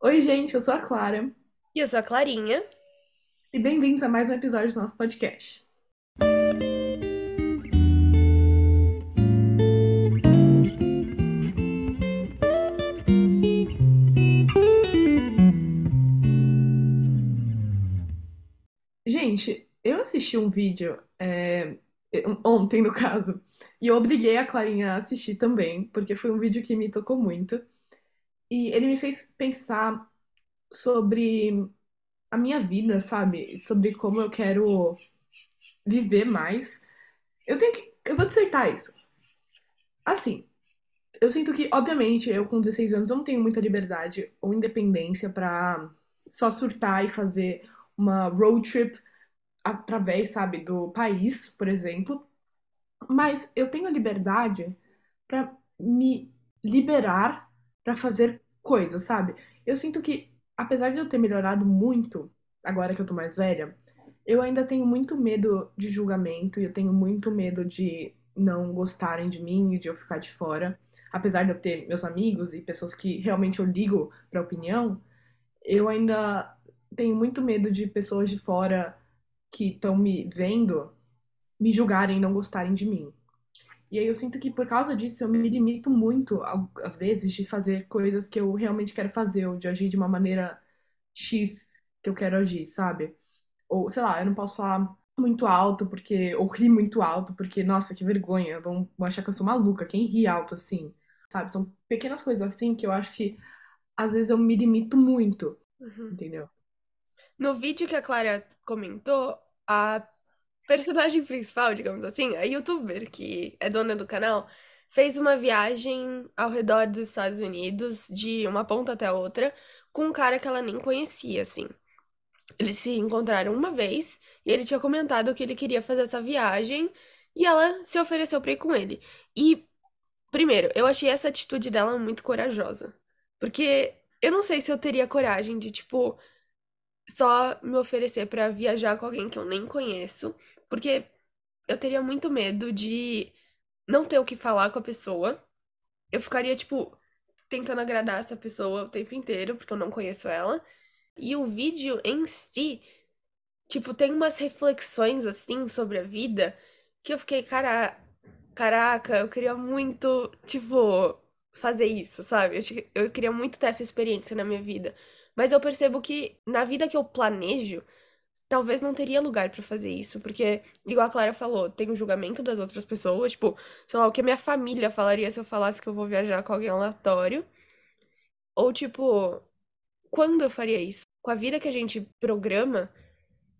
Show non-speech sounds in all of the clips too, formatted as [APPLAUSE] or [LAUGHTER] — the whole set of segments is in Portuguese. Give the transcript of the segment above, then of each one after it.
Oi, gente, eu sou a Clara E eu sou a Clarinha. e bem-vindos a mais um episódio do nosso podcast. Gente, eu assisti um vídeo é, ontem, no caso, e eu obriguei a Clarinha a assistir também, porque foi um vídeo que me tocou muito. E ele me fez pensar sobre a minha vida, sabe? Sobre como eu quero viver mais. Eu tenho que. Eu vou aceitar isso. Assim, eu sinto que, obviamente, eu com 16 anos não tenho muita liberdade ou independência pra só surtar e fazer uma road trip através, sabe, do país, por exemplo. Mas eu tenho a liberdade pra me liberar pra fazer coisas, sabe? Eu sinto que, apesar de eu ter melhorado muito, agora que eu tô mais velha, eu ainda tenho muito medo de julgamento e eu tenho muito medo de não gostarem de mim e de eu ficar de fora. Apesar de eu ter meus amigos e pessoas que realmente eu ligo pra opinião, eu ainda tenho muito medo de pessoas de fora que estão me vendo me julgarem e não gostarem de mim. E aí eu sinto que por causa disso eu me limito muito, às vezes, de fazer coisas que eu realmente quero fazer, ou de agir de uma maneira X que eu quero agir, sabe? Ou, sei lá, eu não posso falar muito alto porque, ou rir muito alto, porque, nossa, que vergonha, vão, vão achar que eu sou maluca, quem ri alto assim, sabe? São pequenas coisas assim que eu acho que às vezes eu me limito muito, Uhum. entendeu? No vídeo que a Clara comentou, a personagem principal, digamos assim, a youtuber que é dona do canal, fez uma viagem ao redor dos Estados Unidos, de uma ponta até outra, com um cara que ela nem conhecia, assim. Eles se encontraram uma vez e ele tinha comentado que ele queria fazer essa viagem e ela se ofereceu pra ir com ele. E, primeiro, eu achei essa atitude dela muito corajosa. Porque eu não sei se eu teria coragem de, tipo, só me oferecer pra viajar com alguém que eu nem conheço, porque eu teria muito medo de não ter o que falar com a pessoa. Eu ficaria, tipo, tentando agradar essa pessoa o tempo inteiro, porque eu não conheço ela. E o vídeo em si, tipo, tem umas reflexões assim sobre a vida que eu fiquei, cara, caraca, eu queria muito, tipo, fazer isso, sabe? Eu, eu queria muito ter essa experiência na minha vida. Mas eu percebo que na vida que eu planejo, talvez não teria lugar pra fazer isso, porque, igual a Clara falou, tem o julgamento das outras pessoas, tipo, sei lá, o que a minha família falaria se eu falasse que eu vou viajar com alguém aleatório, ou tipo, quando eu faria isso? Com a vida que a gente programa,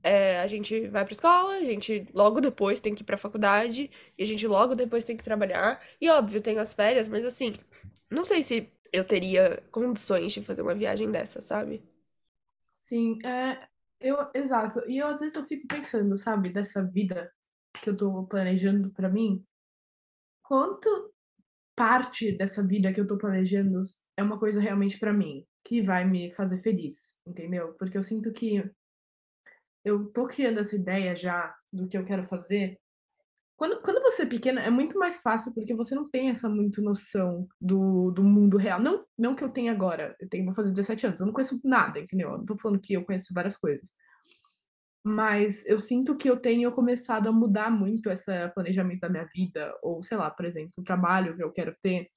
é, a gente vai pra escola, a gente logo depois tem que ir pra faculdade, e a gente logo depois tem que trabalhar, e óbvio, tem as férias, mas assim, não sei se eu teria condições de fazer uma viagem dessa, sabe? Sim, é, eu, exato. E eu às vezes eu fico pensando, sabe, dessa vida que eu tô planejando pra mim, quanto parte dessa vida que eu tô planejando é uma coisa realmente pra mim, que vai me fazer feliz, entendeu? Porque eu sinto que eu tô criando essa ideia já do que eu quero fazer. Quando, quando você é pequena, é muito mais fácil porque você não tem essa muito noção do, do mundo real. Não, não que eu tenha agora, eu tenho, vou fazer 17 anos, eu não conheço nada, entendeu? Eu não tô falando que eu conheço várias coisas. Mas eu sinto que eu tenho começado a mudar muito esse planejamento da minha vida, ou sei lá, por exemplo, o trabalho que eu quero ter,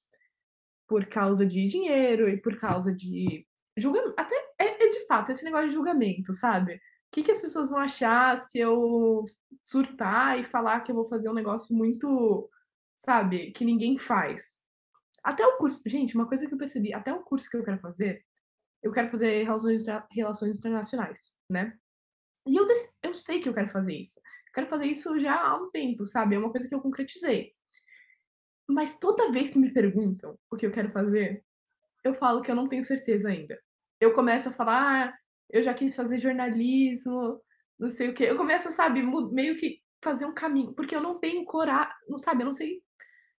por causa de dinheiro e por causa de julgamento. Até é, é de fato esse negócio de julgamento, sabe? Que, que as pessoas vão achar se eu surtar e falar que eu vou fazer um negócio muito, sabe, que ninguém faz? Até o curso. Gente, uma coisa que eu percebi, até o curso que eu quero fazer, eu quero fazer relações, relações internacionais, né? E eu, eu sei que eu quero fazer isso. Eu quero fazer isso já há um tempo, sabe? É uma coisa que eu concretizei. Mas toda vez que me perguntam o que eu quero fazer, eu falo que eu não tenho certeza ainda. Eu começo a falar, ah, eu já quis fazer jornalismo, não sei o quê. Eu começo, sabe, meio que fazer um caminho, porque eu não tenho coragem, não sabe, eu não sei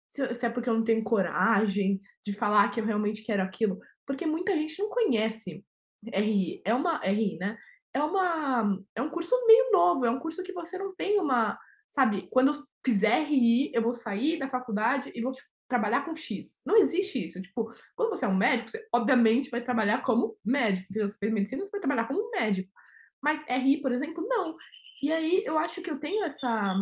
se, se é porque eu não tenho coragem de falar que eu realmente quero aquilo, porque muita gente não conhece RI. É uma RI, né? É uma é um curso meio novo, é um curso que você não tem uma, sabe, quando eu fizer RI, eu vou sair da faculdade e vou trabalhar com X. Não existe isso. Tipo, quando você é um médico, você obviamente vai trabalhar como médico. Entendeu? Você fez medicina, você vai trabalhar como médico. Mas RI, por exemplo, não. E aí eu acho que eu tenho essa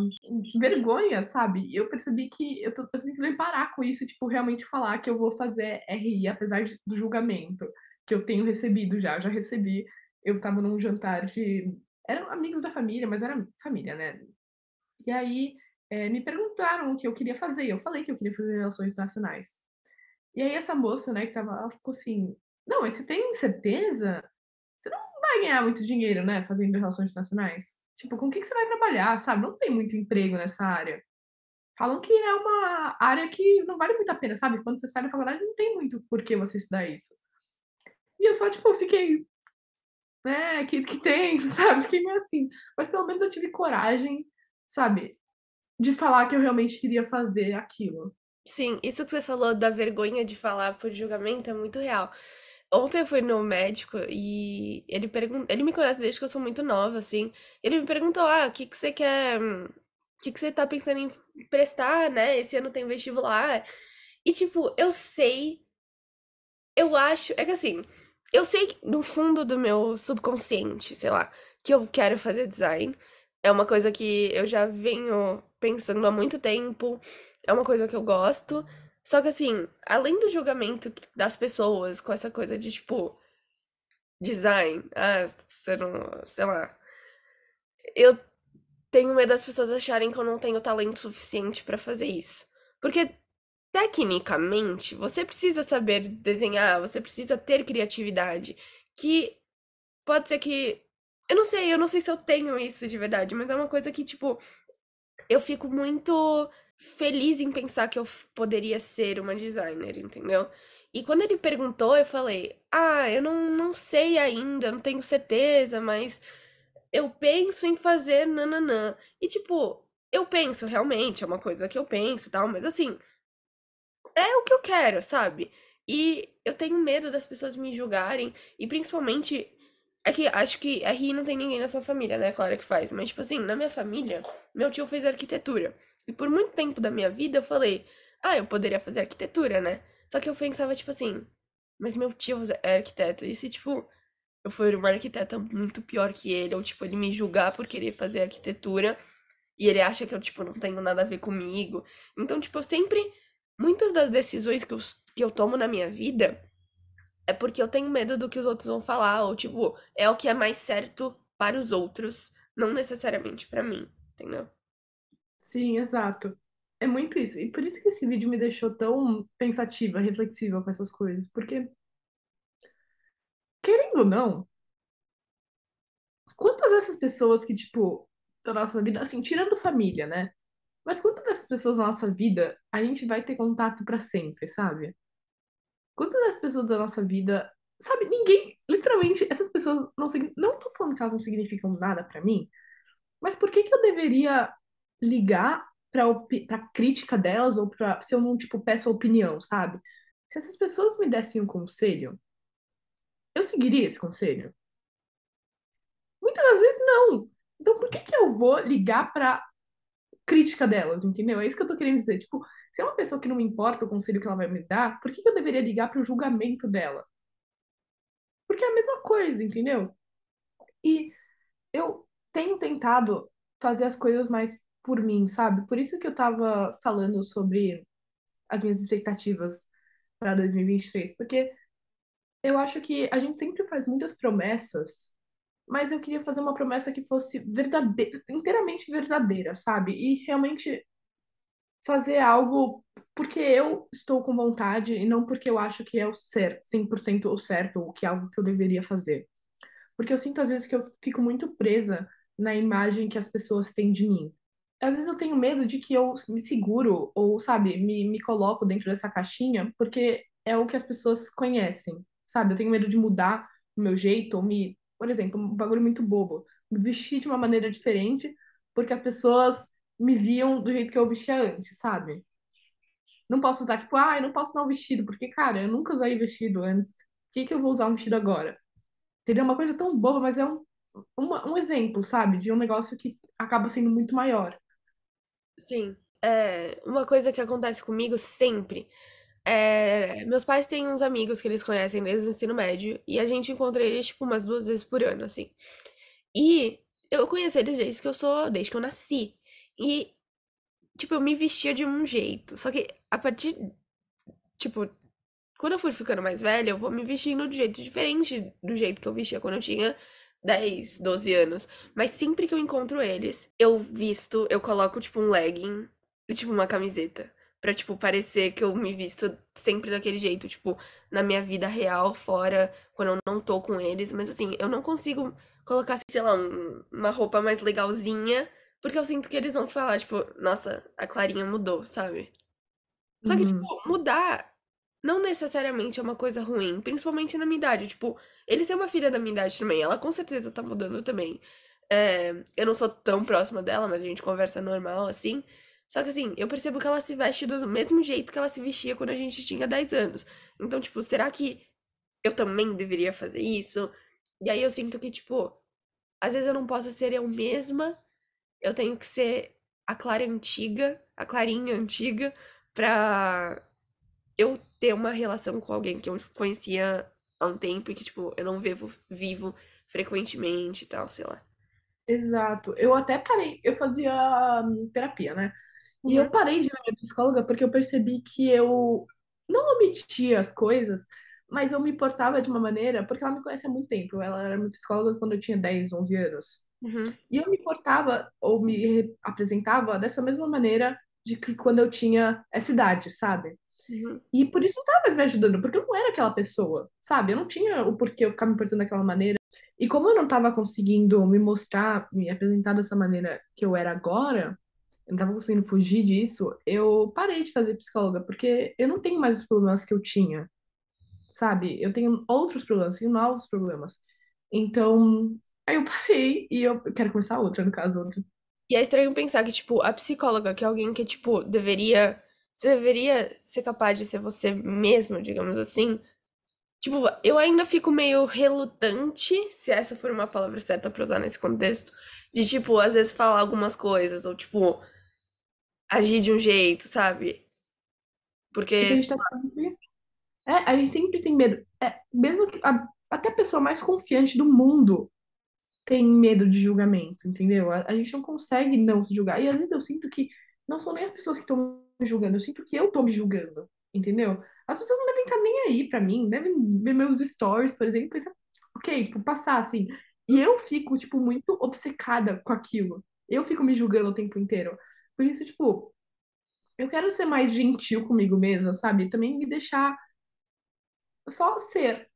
vergonha, sabe? Eu percebi que eu tô, tô tentando parar com isso, tipo, realmente falar que eu vou fazer RI, apesar do julgamento que eu tenho recebido já. Eu já recebi. Eu tava num jantar de. Eram amigos da família, mas era família, né? E aí é, me perguntaram o que eu queria fazer. Eu falei que eu queria fazer relações internacionais. E aí essa moça, né, que tava, ela ficou assim: Não, mas você tem certeza? Você não vai ganhar muito dinheiro, né, fazendo relações internacionais? Tipo, com o que, que você vai trabalhar, sabe? Não tem muito emprego nessa área. Falam que é uma área que não vale muito a pena, sabe? Quando você sai da faculdade, não tem muito por que você estudar isso. E eu só, tipo, fiquei. É, que, que tem, [LAUGHS] sabe? Fiquei meio assim. Mas pelo menos eu tive coragem, sabe? De falar que eu realmente queria fazer aquilo. Sim, isso que você falou da vergonha de falar por julgamento é muito real. Ontem eu fui no médico e ele perguntou, ele me conhece desde que eu sou muito nova, assim. Ele me perguntou: "Ah, o que que você quer, o que que você tá pensando em prestar, né? Esse ano tem vestibular". E tipo, eu sei eu acho, é que assim, eu sei que no fundo do meu subconsciente, sei lá, que eu quero fazer design. É uma coisa que eu já venho pensando há muito tempo, é uma coisa que eu gosto. Só que assim, além do julgamento das pessoas com essa coisa de tipo design, ah, você não, sei lá. Eu tenho medo das pessoas acharem que eu não tenho talento suficiente para fazer isso. Porque tecnicamente, você precisa saber desenhar, você precisa ter criatividade, que pode ser que eu não sei, eu não sei se eu tenho isso de verdade, mas é uma coisa que tipo eu fico muito feliz em pensar que eu poderia ser uma designer, entendeu? E quando ele perguntou, eu falei: Ah, eu não, não sei ainda, não tenho certeza, mas eu penso em fazer nananã. E tipo, eu penso realmente, é uma coisa que eu penso tal, mas assim, é o que eu quero, sabe? E eu tenho medo das pessoas me julgarem, e principalmente. É que acho que RI não tem ninguém na sua família, né? Claro que faz. Mas, tipo assim, na minha família, meu tio fez arquitetura. E por muito tempo da minha vida eu falei, ah, eu poderia fazer arquitetura, né? Só que eu pensava, tipo assim, mas meu tio é arquiteto. E se, tipo, eu for uma arquiteta muito pior que ele, ou, tipo, ele me julgar por querer fazer arquitetura, e ele acha que eu, tipo, não tenho nada a ver comigo. Então, tipo, eu sempre. Muitas das decisões que eu, que eu tomo na minha vida é porque eu tenho medo do que os outros vão falar, ou, tipo, é o que é mais certo para os outros, não necessariamente para mim, entendeu? Sim, exato. É muito isso. E por isso que esse vídeo me deixou tão pensativa, reflexiva com essas coisas. Porque, querendo ou não, quantas dessas pessoas que, tipo, da nossa vida, assim, tirando família, né? Mas quantas dessas pessoas na nossa vida a gente vai ter contato para sempre, sabe? Quantas dessas pessoas da nossa vida, sabe? Ninguém, literalmente, essas pessoas não não tô falando que elas não significam nada para mim, mas por que que eu deveria ligar para para crítica delas ou para se eu não tipo peço opinião, sabe? Se essas pessoas me dessem um conselho, eu seguiria esse conselho? Muitas das vezes não. Então por que que eu vou ligar para crítica delas, entendeu? É isso que eu tô querendo dizer. Tipo, se é uma pessoa que não me importa o conselho que ela vai me dar, por que que eu deveria ligar para o julgamento dela? Porque é a mesma coisa, entendeu? E eu tenho tentado fazer as coisas mais por mim, sabe? Por isso que eu tava falando sobre as minhas expectativas para 2023, porque eu acho que a gente sempre faz muitas promessas, mas eu queria fazer uma promessa que fosse verdadeira, inteiramente verdadeira, sabe? E realmente fazer algo porque eu estou com vontade e não porque eu acho que é o certo, 100% o certo, ou que é algo que eu deveria fazer. Porque eu sinto às vezes que eu fico muito presa na imagem que as pessoas têm de mim às vezes eu tenho medo de que eu me seguro ou, sabe, me, me coloco dentro dessa caixinha porque é o que as pessoas conhecem, sabe? Eu tenho medo de mudar o meu jeito ou me, por exemplo, um bagulho muito bobo, me vestir de uma maneira diferente porque as pessoas me viam do jeito que eu vestia antes, sabe? Não posso usar, tipo, ah, eu não posso usar um vestido, porque, cara, eu nunca usei vestido antes. Por que, que eu vou usar um vestido agora? Entendeu? Uma coisa tão boba, mas é um, um, um exemplo, sabe? De um negócio que acaba sendo muito maior. Sim. é, uma coisa que acontece comigo sempre é, meus pais têm uns amigos que eles conhecem desde o ensino médio e a gente encontra eles, tipo, umas duas vezes por ano, assim. E eu conheci eles desde que eu sou, desde que eu nasci. E, tipo, eu me vestia de um jeito. Só que a partir, tipo, quando eu fui ficando mais velha, eu vou me vestindo de jeito diferente do jeito que eu vestia quando eu tinha 10, 12 anos. Mas sempre que eu encontro eles, eu visto, eu coloco, tipo, um legging e, tipo, uma camiseta. Pra, tipo, parecer que eu me visto sempre daquele jeito, tipo, na minha vida real, fora, quando eu não tô com eles. Mas, assim, eu não consigo colocar, sei lá, um, uma roupa mais legalzinha, porque eu sinto que eles vão falar, tipo, nossa, a Clarinha mudou, sabe? Só que, Uhum. tipo, mudar não necessariamente é uma coisa ruim, principalmente na minha idade. Tipo, eles têm uma filha da minha idade também, ela com certeza tá mudando também. É, eu não sou tão próxima dela, mas a gente conversa normal, assim. Só que assim, eu percebo que ela se veste do mesmo jeito que ela se vestia quando a gente tinha 10 anos. Então, tipo, será que eu também deveria fazer isso? E aí eu sinto que, tipo, às vezes eu não posso ser eu mesma, eu tenho que ser a Clara antiga, a Clarinha antiga, pra eu ter uma relação com alguém que eu conhecia há um tempo e que, tipo, eu não vivo, vivo frequentemente e tal, sei lá. Exato. Eu até parei, eu fazia hum, terapia, né? E eu Uhum, parei de ir na minha psicóloga porque eu percebi que eu não omitia as coisas, mas eu me portava de uma maneira, porque ela me conhece há muito tempo. Ela era minha psicóloga quando eu tinha 10, 11 anos. uhum, E eu me portava ou me re- apresentava dessa mesma maneira de que quando eu tinha essa idade, sabe? uhum. E por isso não tava mais me ajudando, porque eu não era aquela pessoa, sabe? Eu não tinha o porquê eu ficar me portando daquela maneira. E como eu não tava conseguindo me mostrar, me apresentar dessa maneira que eu era agora, eu não tava conseguindo fugir disso, eu parei de fazer psicóloga, porque eu não tenho mais os problemas que eu tinha, sabe? Eu tenho outros problemas, tenho novos problemas. Então, aí eu parei e eu quero começar outra, no caso, outra. E é estranho pensar que, tipo, a psicóloga, que é alguém que, tipo, deveria. Você deveria ser capaz de ser você mesmo, digamos assim. Tipo, eu ainda fico meio relutante, se essa for uma palavra certa pra usar nesse contexto, de, tipo, às vezes falar algumas coisas, ou, tipo, agir de um jeito, sabe? Porque a gente tá sempre. É, a gente sempre tem medo. É, mesmo que a- até a pessoa mais confiante do mundo tem medo de julgamento, entendeu? A, a gente não consegue não se julgar. E às vezes eu sinto que não são nem as pessoas que estão me julgando, eu sinto que eu tô me julgando, entendeu? As pessoas não devem estar nem aí pra mim, devem ver meus stories, por exemplo, e pensar, ok, tipo, passar assim. E eu fico, tipo, muito obcecada com aquilo. Eu fico me julgando o tempo inteiro. Por isso, tipo, eu quero ser mais gentil comigo mesma, sabe? Também me deixar só ser.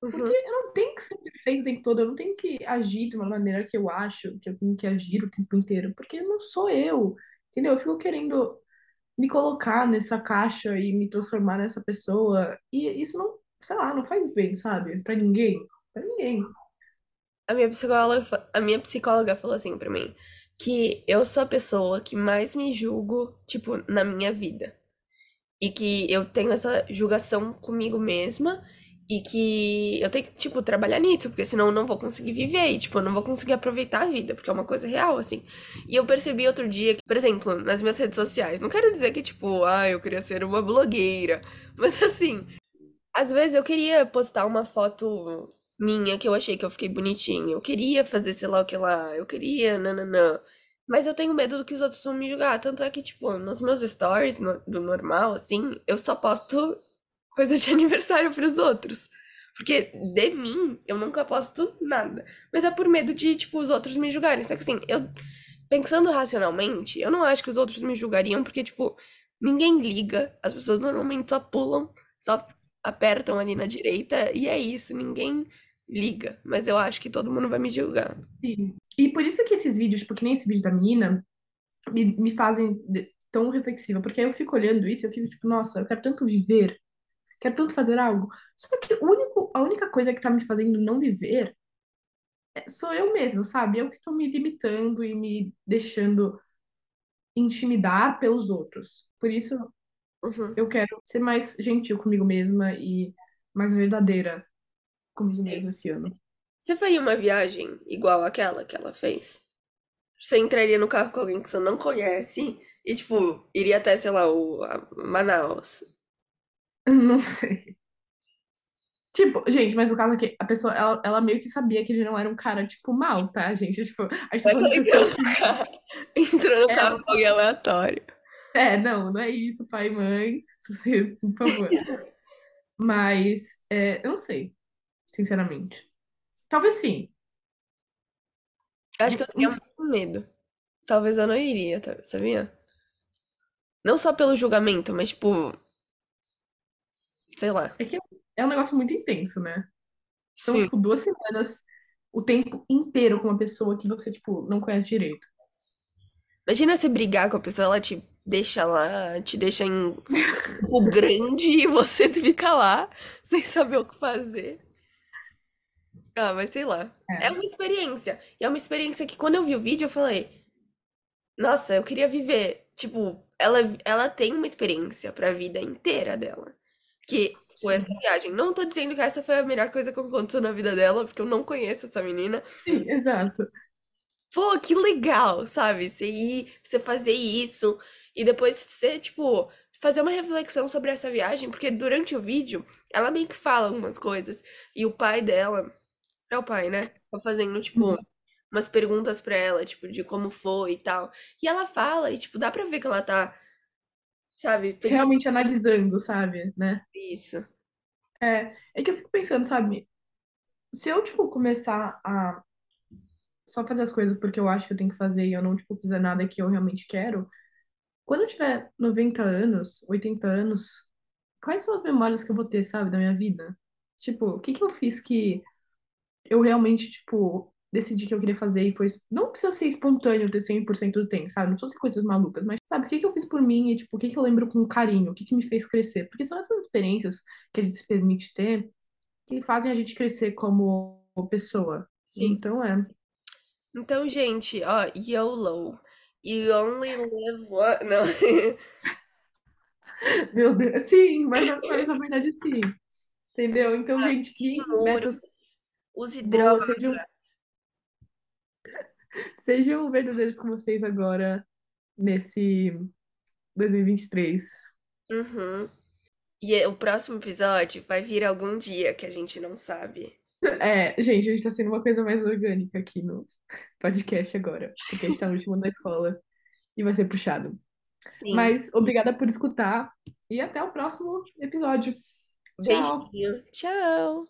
Porque Uhum. eu não tenho que ser perfeito o tempo todo, eu não tenho que agir de uma maneira que eu acho que eu tenho que agir o tempo inteiro, porque não sou eu, entendeu? Eu fico querendo me colocar nessa caixa e me transformar nessa pessoa, e isso não, sei lá, não faz bem, sabe? Pra ninguém, pra ninguém. A minha psicóloga, a minha psicóloga falou assim pra mim, que eu sou a pessoa que mais me julgo, tipo, na minha vida. E que eu tenho essa julgação comigo mesma e que eu tenho que, tipo, trabalhar nisso, porque senão eu não vou conseguir viver e, tipo, eu não vou conseguir aproveitar a vida, porque é uma coisa real, assim. E eu percebi outro dia que, por exemplo, nas minhas redes sociais, não quero dizer que, tipo, ah, eu queria ser uma blogueira, [LAUGHS] mas assim, às vezes eu queria postar uma foto minha que eu achei que eu fiquei bonitinha, eu queria fazer sei lá o que lá, eu queria, nananã. Mas eu tenho medo do que os outros vão me julgar. Tanto é que, tipo, nos meus stories, no- do normal, assim, eu só posto [LAUGHS] coisa de aniversário pros outros. Porque de mim, eu nunca posto nada. Mas é por medo de, tipo, os outros me julgarem. Só que assim, eu, pensando racionalmente, eu não acho que os outros me julgariam, porque, tipo, ninguém liga. As pessoas normalmente só pulam, só apertam ali na direita, e é isso, ninguém liga. Mas eu acho que todo mundo vai me julgar. Sim. E por isso que esses vídeos, tipo, que nem esse vídeo da menina, me, me fazem tão reflexiva, porque aí eu fico olhando isso e eu fico tipo, nossa, eu quero tanto viver, quero tanto fazer algo. Só que o único, a única coisa que tá me fazendo não viver sou eu mesma, sabe? Eu que estou me limitando e me deixando intimidar pelos outros. Por isso, Uhum. eu quero ser mais gentil comigo mesma e mais verdadeira comigo mesma esse ano. Você faria uma viagem igual aquela que ela fez? Você entraria no carro com alguém que você não conhece E, tipo, iria até, sei lá, o Manaus. [LAUGHS] Não sei. Tipo, gente, mas no caso aqui, a pessoa, ela, ela meio que sabia que ele não era um cara, tipo, mal, tá, gente? Tipo, a gente tá falando pessoa. [LAUGHS] Entrou no É, carro com alguém aleatório. É, não, não é isso, pai e mãe. Você, [LAUGHS] por favor. Mas, é, eu não sei, sinceramente. Talvez sim. Eu acho que eu teria muito medo. Talvez eu não iria, tá- sabia? Não só pelo julgamento, mas, tipo, sei lá. É que é um negócio muito intenso, né? São, Sim. tipo, duas semanas, o tempo inteiro com uma pessoa que você, tipo, não conhece direito. Imagina você brigar com a pessoa, ela te deixa lá, te deixa em o [LAUGHS] grande e você [LAUGHS] fica lá sem saber o que fazer. Ah, mas sei lá. É É, uma experiência. E é uma experiência que quando eu vi o vídeo eu falei, nossa, eu queria viver. Tipo, ela, ela tem uma experiência pra vida inteira dela. Que foi essa viagem. Não tô dizendo que essa foi a melhor coisa que aconteceu na vida dela, porque eu não conheço essa menina. Sim, exato. Pô, que legal, sabe? Você ir, você fazer isso e depois você, tipo, fazer uma reflexão sobre essa viagem, porque durante o vídeo ela meio que fala algumas coisas e o pai dela, é o pai, né? Tá fazendo, tipo, Uhum. umas perguntas pra ela, tipo, de como foi e tal. E ela fala e, tipo, dá pra ver que ela tá, sabe, pensando Realmente analisando, sabe, né? nisso. É, é que eu fico pensando, sabe? Se eu, tipo, começar a só fazer as coisas porque eu acho que eu tenho que fazer e eu não, tipo, fizer nada que eu realmente quero, quando eu tiver 90 anos, 80 anos, quais são as memórias que eu vou ter, sabe, da minha vida? Tipo, o que que eu fiz que eu realmente, tipo, decidi que eu queria fazer e foi. Não precisa ser espontâneo ter 100% do tempo, sabe? Não precisa ser coisas malucas, mas, sabe, o que que eu fiz por mim e, tipo, o que que eu lembro com carinho? O que que me fez crescer? Porque são essas experiências que a gente se permite ter que fazem a gente crescer como pessoa. Sim. Então, é. Então, gente, ó, YOLO. You only live one. Não. [LAUGHS] Meu Deus. Sim, mas, mas na verdade, sim. Entendeu? Então, gente, que metas use boas droga. sejam, [LAUGHS] sejam verdadeiros com vocês agora, nesse 2023. Uhum. E o próximo episódio vai vir algum dia que a gente não sabe. [LAUGHS] É, gente, a gente tá sendo uma coisa mais orgânica aqui no podcast agora, porque a gente tá no último da escola e vai ser puxado. Sim. Mas obrigada por escutar e até o próximo episódio. Tchau! Beijinho. Tchau.